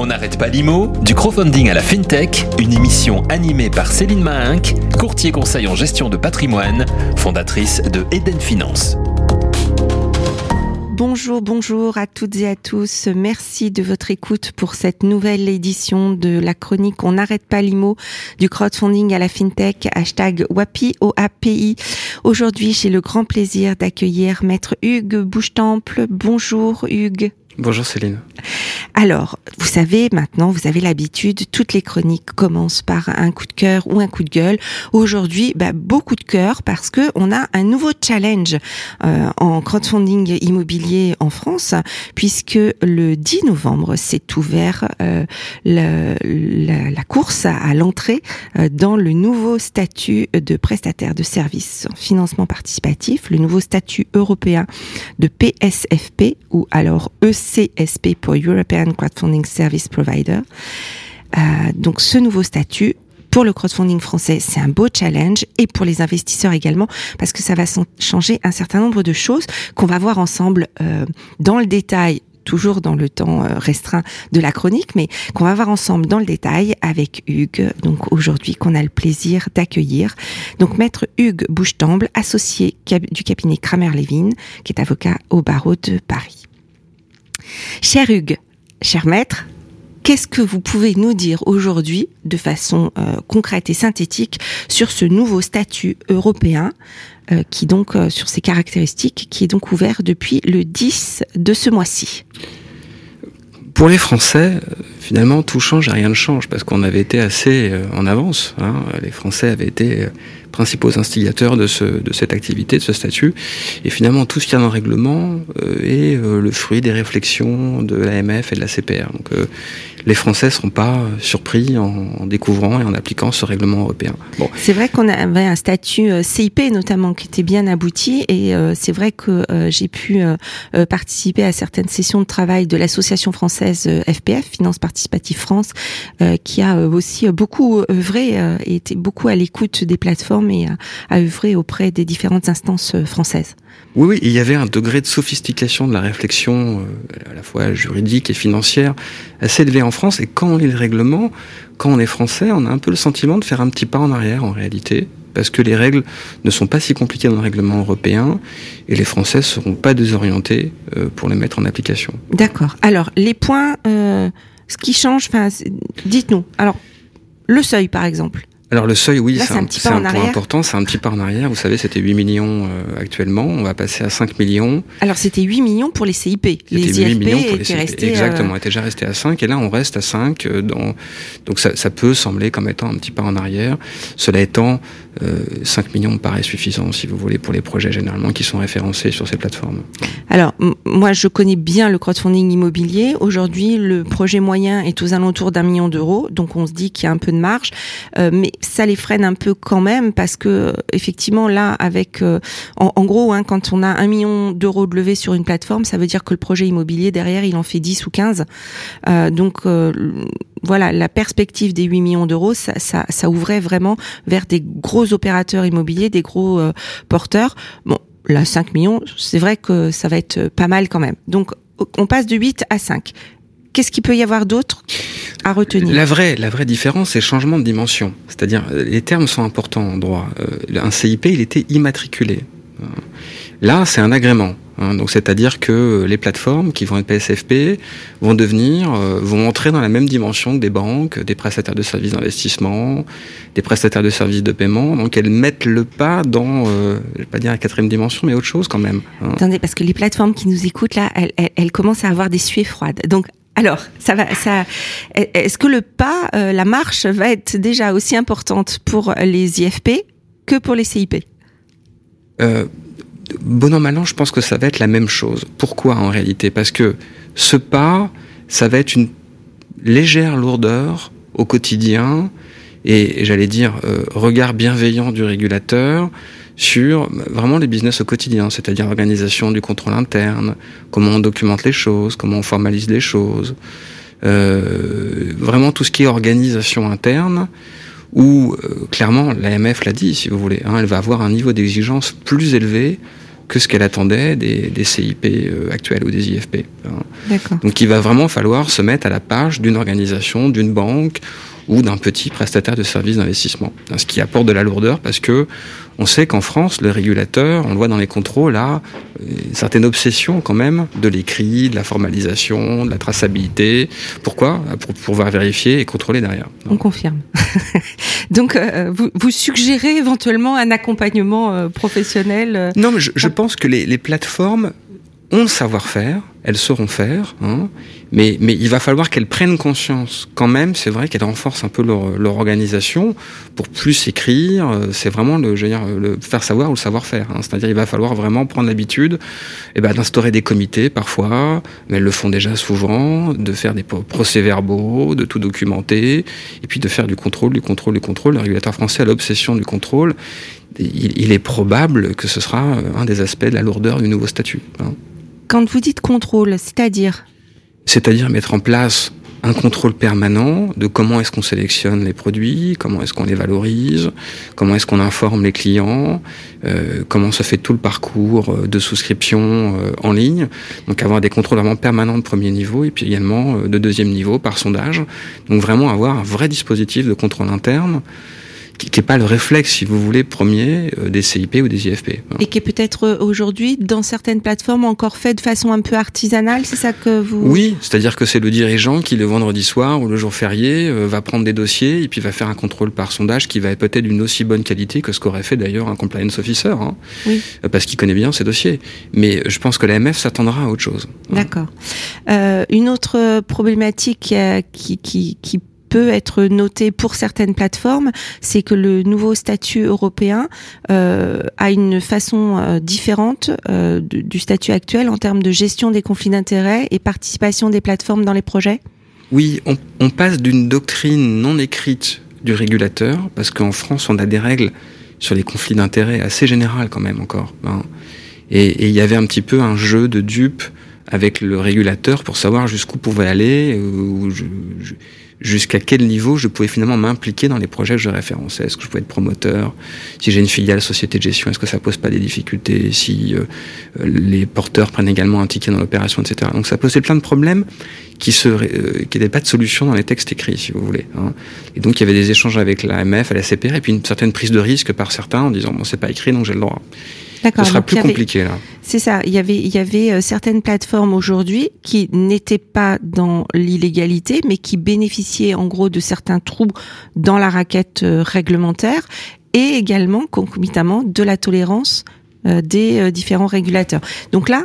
On n'arrête pas l'IMO, du crowdfunding à la FinTech, une émission animée par Céline Mahinck, courtier conseil en gestion de patrimoine, fondatrice de Eden Finance. Bonjour, bonjour à toutes et à tous. Merci de votre écoute pour cette nouvelle édition de la chronique On n'arrête pas l'IMO du crowdfunding à la FinTech, hashtag WAPI, OAPI. Aujourd'hui, j'ai le grand plaisir d'accueillir Maître Hugues Bouchetemple. Bonjour Hugues. Bonjour Céline. Alors, vous savez, maintenant, vous avez l'habitude, toutes les chroniques commencent par un coup de cœur ou un coup de gueule. Aujourd'hui, bah, beaucoup de cœur parce que on a un nouveau challenge euh, en crowdfunding immobilier en France, puisque le 10 novembre s'est ouvert euh, la, course à, l'entrée euh, dans le nouveau statut de prestataire de services en financement participatif, le nouveau statut européen de PSFP ou alors ECSP pour European Crowdfunding Service Provider. Euh, donc ce nouveau statut pour le crowdfunding français, c'est un beau challenge et pour les investisseurs également parce que ça va changer un certain nombre de choses qu'on va voir ensemble euh, dans le détail toujours dans le temps euh, restreint de la chronique, mais qu'on va voir ensemble dans le détail avec Hugues, donc aujourd'hui qu'on a le plaisir d'accueillir. Donc maître Hugues Bouchetamble, associé du cabinet Kramer-Levin, qui est avocat au barreau de Paris. Cher Hugues, cher maître, qu'est-ce que vous pouvez nous dire aujourd'hui, de façon euh, concrète et synthétique, sur ce nouveau statut européen, euh, qui donc, euh, sur ses caractéristiques, qui est donc ouvert depuis le 10 de ce mois-ci? Pour les Français, finalement, tout change et rien ne change, parce qu'on avait été assez en avance. Hein. Les Français avaient été principaux instigateurs de, ce, de cette activité, de ce statut. Et finalement, tout ce qu'il y a dans le règlement est le fruit des réflexions de l'AMF et de la CPR. Les Français ne seront pas surpris en, découvrant et en appliquant ce règlement européen. Bon. C'est vrai qu'on avait un statut euh, CIP notamment qui était bien abouti et euh, c'est vrai que euh, j'ai pu participer à certaines sessions de travail de l'association française FPF, Finance Participative France, qui a aussi beaucoup œuvré et été beaucoup à l'écoute des plateformes et a, a œuvré auprès des différentes instances françaises. Oui, oui, il y avait un degré de sophistication de la réflexion, à la fois juridique et financière, assez élevé en France. Et quand on lit le règlement, quand on est français, on a un peu le sentiment de faire un petit pas en arrière en réalité, parce que les règles ne sont pas si compliquées dans le règlement européen, et les Français ne seront pas désorientés euh, pour les mettre en application. D'accord. Alors, les points, euh, ce qui change, dites-nous. Alors, le seuil, par exemple. Alors le seuil, oui, c'est un, un, point important, c'est un petit pas en arrière. Vous savez, c'était 8 millions euh, actuellement, on va passer à 5 millions. Alors c'était 8 millions pour les CIP. Les 8 IFP millions pour les CIP. Restés, Exactement, euh... déjà resté à 5 et là on reste à 5. Euh, dans... Donc ça, ça, peut sembler comme étant un petit pas en arrière. Cela étant, 5 euh, millions me paraît suffisant, si vous voulez, pour les projets généralement qui sont référencés sur ces plateformes. Alors, moi, je connais bien le crowdfunding immobilier. Aujourd'hui, le projet moyen est aux alentours d'un million d'euros, donc on se dit qu'il y a un peu de marge, euh, mais ça les freine un peu quand même parce que effectivement, là, avec, euh, en, gros, hein, quand on a un million d'euros de levée sur une plateforme, ça veut dire que le projet immobilier derrière, il en fait 10 ou 15. donc voilà, la perspective des 8 millions d'euros, ça, ça, ça, ouvrait vraiment vers des gros opérateurs immobiliers, des gros euh, porteurs. Bon, là, 5 millions, c'est vrai que ça va être pas mal quand même. Donc, on passe de 8 à 5. Qu'est-ce qu'il peut y avoir d'autre à retenir La vraie, la vraie différence, c'est le changement de dimension. C'est-à-dire, les termes sont importants en droit. Euh, un CIP, il était immatriculé. Là, c'est un agrément. Hein, donc c'est-à-dire que les plateformes qui vont être PSFP vont devenir, euh, vont entrer dans la même dimension que des banques, des prestataires de services d'investissement, des prestataires de services de paiement. Donc elles mettent le pas dans, euh, je vais pas dire la quatrième dimension, mais autre chose quand même. Hein. Attendez, parce que les plateformes qui nous écoutent là, elles, elles, commencent à avoir des suées froides. Donc alors. Est-ce que le pas, euh, la marche va être déjà aussi importante pour les IFP que pour les CIP euh, bon an, mal an, je pense que ça va être la même chose. Pourquoi en réalité? Parce que ce pas, ça va être une légère lourdeur au quotidien et, j'allais dire euh, regard bienveillant du régulateur sur vraiment les business au quotidien, c'est-à-dire l'organisation du contrôle interne, comment on documente les choses, comment on formalise les choses, euh, vraiment tout ce qui est organisation interne, où euh, clairement l'AMF l'a dit, si vous voulez, hein, elle va avoir un niveau d'exigence plus élevé que ce qu'elle attendait des, des CIP euh, actuels ou des IFP. hein. D'accord. Donc il va vraiment falloir se mettre à la page d'une organisation, d'une banque ou d'un petit prestataire de services d'investissement. Ce qui apporte de la lourdeur parce que on sait qu'en France, le régulateur, on le voit dans les contrôles, a une certaine obsession quand même de l'écrit, de la formalisation, de la traçabilité. Pourquoi? Pour pouvoir vérifier et contrôler derrière. On confirme. Donc, euh, vous, vous suggérez éventuellement un accompagnement euh, professionnel euh, Non, mais je, je pense que les, les plateformes ont le savoir-faire, elles sauront faire, hein, mais, mais il va falloir qu'elles prennent conscience quand même, c'est vrai qu'elles renforcent un peu leur, leur organisation pour plus écrire, euh, c'est vraiment le, je veux dire, le faire savoir ou le savoir-faire. Hein, C'est-à-dire il va falloir vraiment prendre l'habitude eh ben, d'instaurer des comités parfois, mais elles le font déjà souvent, de faire des procès-verbaux, de tout documenter, et puis de faire du contrôle, du contrôle, du contrôle. Le régulateur français a l'obsession du contrôle. Il, il est probable que ce sera euh, un des aspects de la lourdeur du nouveau statut. hein. Quand vous dites contrôle, c'est-à-dire C'est-à-dire mettre en place un contrôle permanent de comment est-ce qu'on sélectionne les produits, comment est-ce qu'on les valorise, comment est-ce qu'on informe les clients, euh, comment se fait tout le parcours euh, de souscription euh, en ligne. Donc avoir des contrôles vraiment permanents de premier niveau et puis également euh, de deuxième niveau par sondage. Donc vraiment avoir un vrai dispositif de contrôle interne qui n'est pas le réflexe, si vous voulez, premier euh, des CIP ou des IFP. et qui est peut-être euh, aujourd'hui dans certaines plateformes encore fait de façon un peu artisanale, c'est ça que vous Oui, c'est-à-dire que c'est le dirigeant qui, le vendredi soir ou le jour férié, euh, va prendre des dossiers et puis va faire un contrôle par sondage qui va être peut-être d'une aussi bonne qualité que ce qu'aurait fait d'ailleurs un compliance officer, hein, Oui. euh, parce qu'il connaît bien ses dossiers. Mais je pense que l'AMF s'attendra à autre chose. D'accord. Euh, une autre problématique euh, qui, qui, qui peut être notée pour certaines plateformes, c'est que le nouveau statut européen euh, a une façon euh, différente euh, du, statut actuel en termes de gestion des conflits d'intérêts et participation des plateformes dans les projets? Oui, on, passe d'une doctrine non écrite du régulateur, parce qu'en France, on a des règles sur les conflits d'intérêts assez générales quand même encore. hein. Et il y avait un petit peu un jeu de dupes avec le régulateur pour savoir jusqu'où pouvait aller, euh, ou jusqu'à quel niveau je pouvais finalement m'impliquer dans les projets que je référençais. Est-ce que je pouvais être promoteur? Si j'ai une filiale société de gestion, est-ce que ça pose pas des difficultés? Si euh, les porteurs prennent également un ticket dans l'opération, etc. Donc ça posait plein de problèmes qui se, euh, pas de solution dans les textes écrits, si vous voulez. hein. Et donc il y avait des échanges avec l'AMF, la CPR, et puis une certaine prise de risque par certains en disant bon c'est pas écrit donc j'ai le droit. Ce sera plus avait- compliqué là. C'est ça. Il y avait, il y avait euh, certaines plateformes aujourd'hui qui n'étaient pas dans l'illégalité, mais qui bénéficiaient en gros de certains trous dans la raquette euh, réglementaire et également concomitamment de la tolérance euh, des euh, différents régulateurs. Donc là,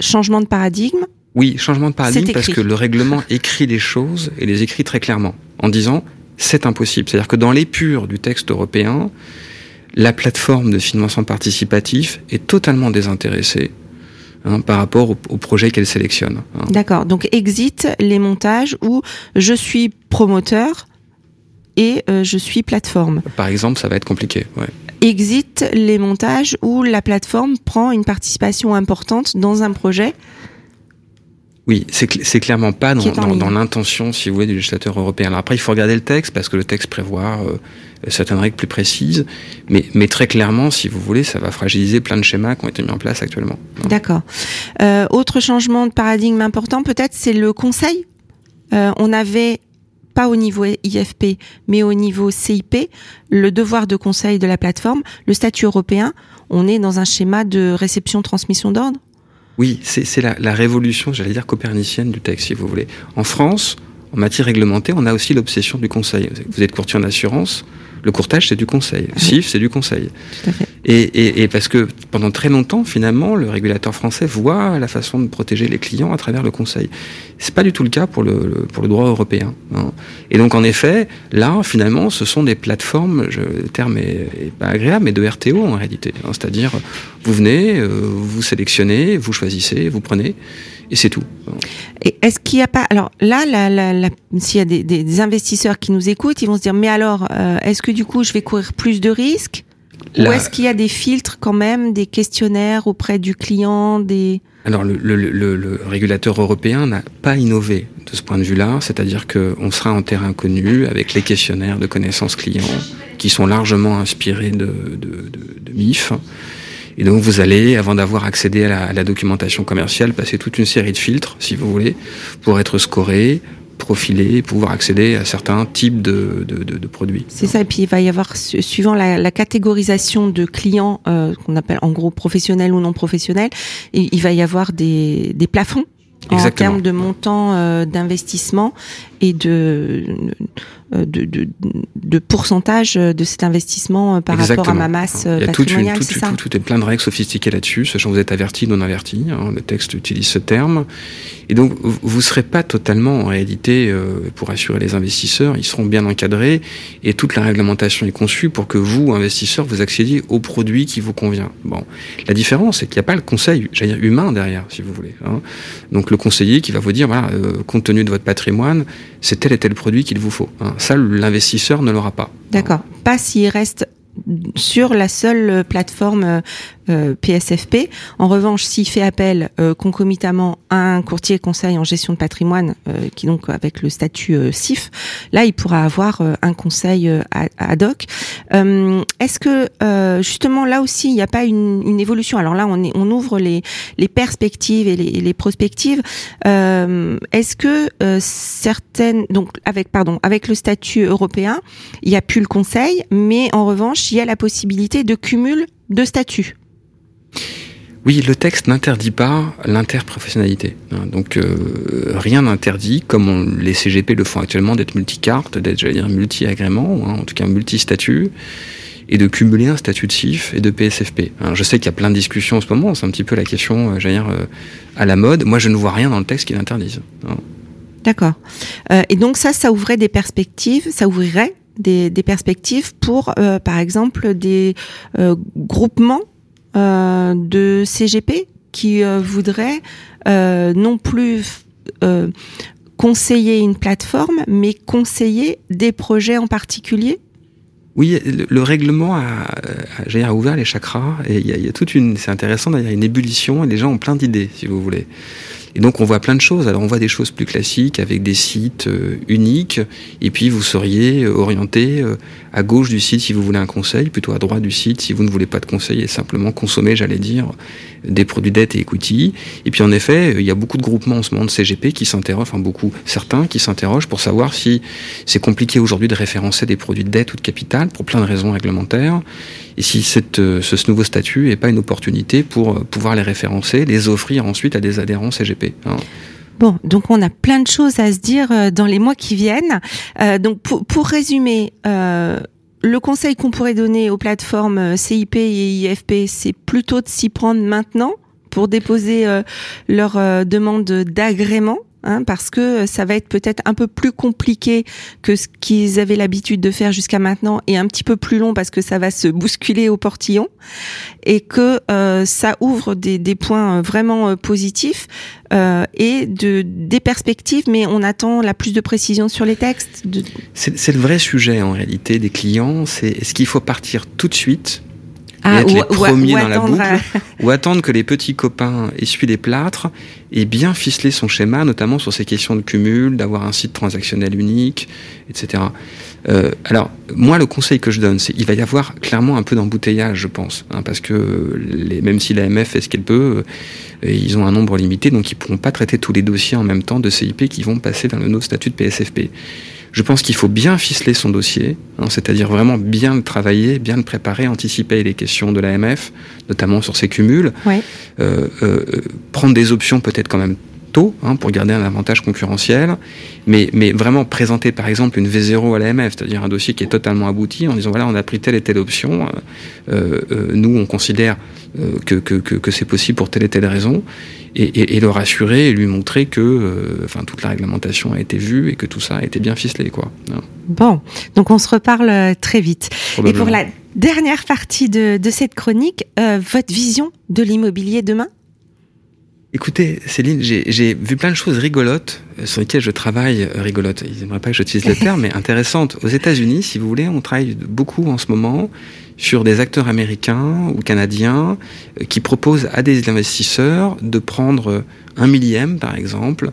changement de paradigme. Oui, changement de paradigme parce que le règlement écrit les choses et les écrit très clairement en disant c'est impossible. C'est-à-dire que dans l'épure du texte européen, la plateforme de financement participatif est totalement désintéressée hein, par rapport au, au projet qu'elle sélectionne. hein. D'accord. Donc exit les montages où je suis promoteur et euh, je suis plateforme. Par exemple, ça va être compliqué. Ouais. exit les montages où la plateforme prend une participation importante dans un projet. Oui, c'est cl- c'est clairement pas dans, l'intention, si vous voulez, du législateur européen. Alors après, il faut regarder le texte parce que le texte prévoit euh, certaines règles plus précises, mais, mais très clairement, si vous voulez, ça va fragiliser plein de schémas qui ont été mis en place actuellement. D'accord. Euh, autre changement de paradigme important, peut-être, c'est le conseil. Euh, on avait pas au niveau IFP, mais au niveau CIP, le devoir de conseil de la plateforme, le statut européen. On est dans un schéma de réception-transmission d'ordre. Oui, c'est la révolution, j'allais dire, copernicienne du texte, si vous voulez. En France, en matière réglementée, on a aussi l'obsession du conseil. Vous êtes courtier en assurance, le courtage, c'est du conseil. Oui. SIF, c'est du conseil. Tout à fait. Et, et, et parce que pendant très longtemps, finalement, le régulateur français voit la façon de protéger les clients à travers le conseil. C'est pas du tout le cas pour le, le- pour le droit européen. hein. Et donc, en effet, là, finalement, ce sont des plateformes, je, le terme est, est pas agréable, mais de RTO en réalité. hein. C'est-à-dire, vous venez, euh, vous sélectionnez, vous choisissez, vous prenez, et c'est tout. Et est-ce qu'il n'y a pas alors là, la, la, la- s'il y a des, investisseurs qui nous écoutent, ils vont se dire mais alors euh, est-ce que du coup je vais courir plus de risques ou Là- est-ce qu'il y a des filtres quand même, des questionnaires auprès du client, des Alors le, le- le- le régulateur européen n'a pas innové de ce point de vue-là, c'est-à-dire qu'on sera en terrain connu avec les questionnaires de connaissances clients qui sont largement inspirés de, de, de- de MIF. Et donc vous allez, avant d'avoir accédé à la, à la, documentation commerciale, passer toute une série de filtres, si vous voulez, pour être scoré, profilé, pouvoir accéder à certains types de, de, de, de produits. C'est ça, et puis il va y avoir, suivant la, la catégorisation de clients, euh, qu'on appelle en gros professionnels ou non professionnels, il va y avoir des, des plafonds Exactement. en termes de montant euh, d'investissement et de, euh, de, de, de, pourcentage de cet investissement euh, par Exactement. rapport à ma masse Il y a patrimoniale, tout, ça tout, tout, est plein de règles sophistiquées là-dessus, sachant que vous êtes averti, non averti. Hein, le texte utilise ce terme. Et donc, vous ne serez pas totalement, en réalité, euh, pour assurer les investisseurs, ils seront bien encadrés et toute la réglementation est conçue pour que vous, investisseurs, vous accédiez au produit qui vous convient. Bon, la différence, c'est qu'il n'y a pas le conseil, j'allais dire humain derrière, si vous voulez. Hein. Donc, le conseiller qui va vous dire, voilà, euh, compte tenu de votre patrimoine, c'est tel et tel produit qu'il vous faut. Hein. Ça, l'investisseur ne l'aura pas. D'accord. Pas s'il reste sur la seule plateforme euh, PSFP. En revanche, s'il fait appel euh, concomitamment à un courtier conseil en gestion de patrimoine, euh, qui donc avec le statut CIF, là, il pourra avoir un conseil ad hoc. Est-ce que justement là aussi, il n'y a pas une, évolution? Alors là, on, ouvre les, les perspectives et les, les prospectives. Est-ce que certaines, donc avec pardon, avec le statut européen, il n'y a plus le conseil, mais en revanche, il y a la possibilité de cumul de statuts? Oui, le texte n'interdit pas l'interprofessionnalité. Donc euh, rien n'interdit, comme les CGP le font actuellement, d'être multicarte, d'être, j'allais dire, multi-agrément, hein, en tout cas multi-statut, et de cumuler un statut de CIF et de PSFP. Alors, je sais qu'il y a plein de discussions en ce moment, c'est un petit peu la question, euh, dire, euh, à la mode. Moi, je ne vois rien dans le texte qui l'interdise. Hein. D'accord. Et donc ça, ça ouvrait des perspectives, ça ouvrirait des, perspectives pour, par exemple, des groupements de CGP qui euh, voudraient euh, non plus conseiller une plateforme, mais conseiller des projets en particulier? Oui, le, le règlement a, ouvert les chakras et il y a, toute une, c'est intéressant, a une ébullition et les gens ont plein d'idées, si vous voulez. Et donc on voit plein de choses. Alors on voit des choses plus classiques avec des sites euh, uniques, et puis vous seriez orienté euh, à gauche du site si vous voulez un conseil, plutôt à droite du site si vous ne voulez pas de conseil et simplement consommer, j'allais dire, des produits dette et equity. Et puis en effet, il y a beaucoup de groupements en ce moment de CGP qui s'interrogent, enfin beaucoup, certains qui s'interrogent pour savoir si c'est compliqué aujourd'hui de référencer des produits de dette ou de capital pour plein de raisons réglementaires et si cette, ce, nouveau statut n'est pas une opportunité pour pouvoir les référencer, les offrir ensuite à des adhérents CGP. Hein. Bon, donc on a plein de choses à se dire dans les mois qui viennent. Euh, donc pour, pour résumer, euh, le conseil qu'on pourrait donner aux plateformes CIP et IFP, c'est plutôt de s'y prendre maintenant pour déposer euh, leur demande d'agrément Hein, parce que ça va être peut-être un peu plus compliqué que ce qu'ils avaient l'habitude de faire jusqu'à maintenant et un petit peu plus long parce que ça va se bousculer au portillon et que euh, ça ouvre des, points vraiment positifs euh, et de, des perspectives, mais on attend la plus de précision sur les textes. C'est le vrai sujet en réalité des clients, c'est est-ce qu'il faut partir tout de suite ah, être ou, les premiers ou, ou dans la attendre, boucle, ou attendre que les petits copains essuient les plâtres et bien ficeler son schéma, notamment sur ces questions de cumul, d'avoir un site transactionnel unique, etc. Euh, alors, moi, le conseil que je donne, c'est il va y avoir clairement un peu d'embouteillage, je pense, hein, parce que les, même si l'AMF fait ce qu'elle peut, euh, ils ont un nombre limité, donc ils pourront pas traiter tous les dossiers en même temps de CIP qui vont passer dans le nouveau statut de PSFP. Je pense qu'il faut bien ficeler son dossier, hein, c'est-à-dire vraiment bien le travailler, bien le préparer, anticiper les questions de l'AMF, notamment sur ses cumuls, ouais. euh, euh, prendre des options peut-être quand même tôt hein, pour garder un avantage concurrentiel, mais, mais vraiment présenter par exemple une V0 à l'AMF, c'est-à-dire un dossier qui est totalement abouti en disant voilà on a pris telle et telle option, euh, nous on considère que, que, que, que c'est possible pour telle et telle raison, et, et, et, le rassurer et lui montrer que euh, enfin toute la réglementation a été vue et que tout ça a été bien ficelé quoi. Bon, donc on se reparle très vite. Et pour la dernière partie de, de cette chronique, euh, votre vision de l'immobilier demain? Écoutez, Céline, j'ai vu plein de choses rigolotes sur lesquelles je travaille. Euh, rigolotes, ils n'aimeraient pas que j'utilise le terme, mais intéressantes. Aux États-Unis, si vous voulez, on travaille beaucoup en ce moment sur des acteurs américains ou canadiens qui proposent à des investisseurs de prendre un millième, par exemple,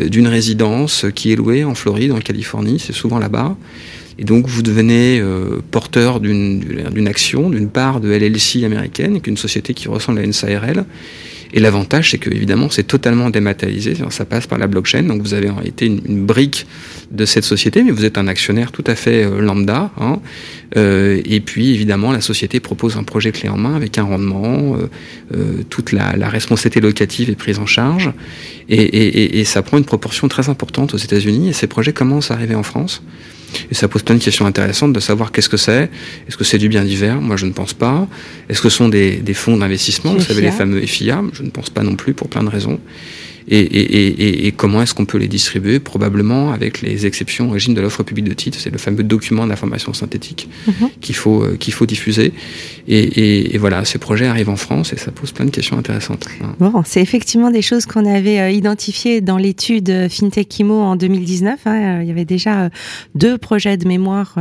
d'une résidence qui est louée en Floride, en Californie, c'est souvent là-bas, Et donc vous devenez euh, porteur d'une action, d'une part de LLC américaine, qui est une société qui ressemble à une SARL. Et l'avantage, c'est que évidemment, c'est totalement dématérialisé. Ça passe par la blockchain. Donc, vous avez réalité une, brique de cette société, mais vous êtes un actionnaire tout à fait euh, lambda. Hein. Euh, et puis, évidemment, la société propose un projet clé en main avec un rendement. Euh, toute la, la, responsabilité locative est prise en charge. Et, et, et ça prend une proportion très importante aux États-Unis. Et ces projets commencent à arriver en France. Et ça pose plein de questions intéressantes de savoir qu'est-ce que c'est. Est-ce que c'est du bien divers? Moi, je ne pense pas. Est-ce que ce sont des, des fonds d'investissement? Vous savez, les fameux FIA Je ne pense pas non plus pour plein de raisons et, et, et, et comment est-ce qu'on peut les distribuer Probablement avec les exceptions au régime de l'offre publique de titres. C'est le fameux document d'information synthétique mhm. qu'il faut, euh, qu'il faut diffuser. Et, voilà, ces projets arrivent en France et ça pose plein de questions intéressantes. Bon, c'est effectivement des choses qu'on avait euh, identifiées dans l'étude euh, FinTech IMO en 2019. Hein. Il y avait déjà deux projets de mémoire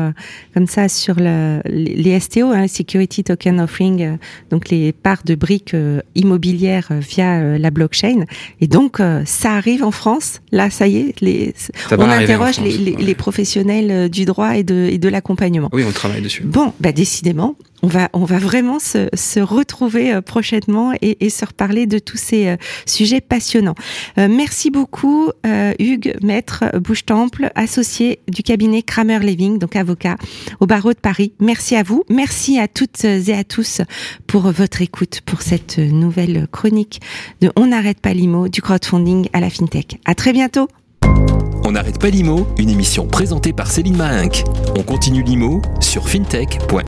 comme ça sur le, les STO, hein, Security Token Offering, donc les parts de briques immobilières via la blockchain. Et donc, euh, ça arrive en France. Là, ça y est, les, on interroge les, professionnels euh, du droit et de, et de l'accompagnement. Oui, on travaille dessus. Bon, bah décidément, on va, vraiment se, retrouver euh, prochainement et, se reparler de tous ces sujets passionnants. merci beaucoup, Hugues, maître Bouche-Temple, associé du cabinet Kramer Leving, donc avocat au barreau de Paris. Merci à vous. Merci à toutes et à tous pour votre écoute pour cette nouvelle chronique de On n'arrête pas l'IMO du crowd funding à la FinTech. À très bientôt. On n'arrête pas l'IMO, une émission présentée par Céline Mahinck. On continue l'IMO sur fintech.fr.